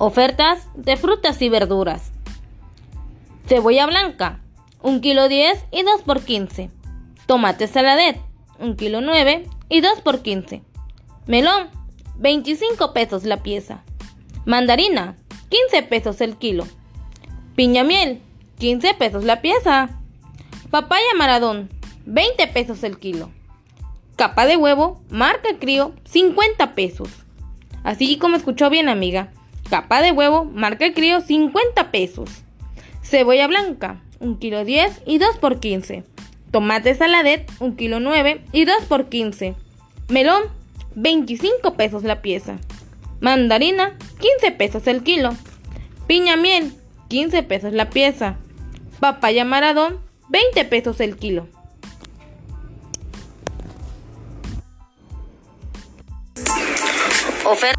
Ofertas de frutas y verduras. Cebolla blanca, 1 kilo 10 y 2 por 15. Tomate saladet, 1 kilo 9 y 2 por 15. Melón, 25 pesos la pieza. Mandarina, 15 pesos el kilo. Piña miel, 15 pesos la pieza. Papaya maradón, 20 pesos el kilo. Capa de huevo, marca crío, 50 pesos. Así como escuchó bien, amiga. Capa de huevo, marca crío, 50 pesos. Cebolla blanca, 1 kilo 10 y 2 por 15. Tomate saladet, 1 kilo 9 y 2 por 15. Melón, 25 pesos la pieza. Mandarina, 15 pesos el kilo. Piña miel, 15 pesos la pieza. Papaya maradón, 20 pesos el kilo. Oferta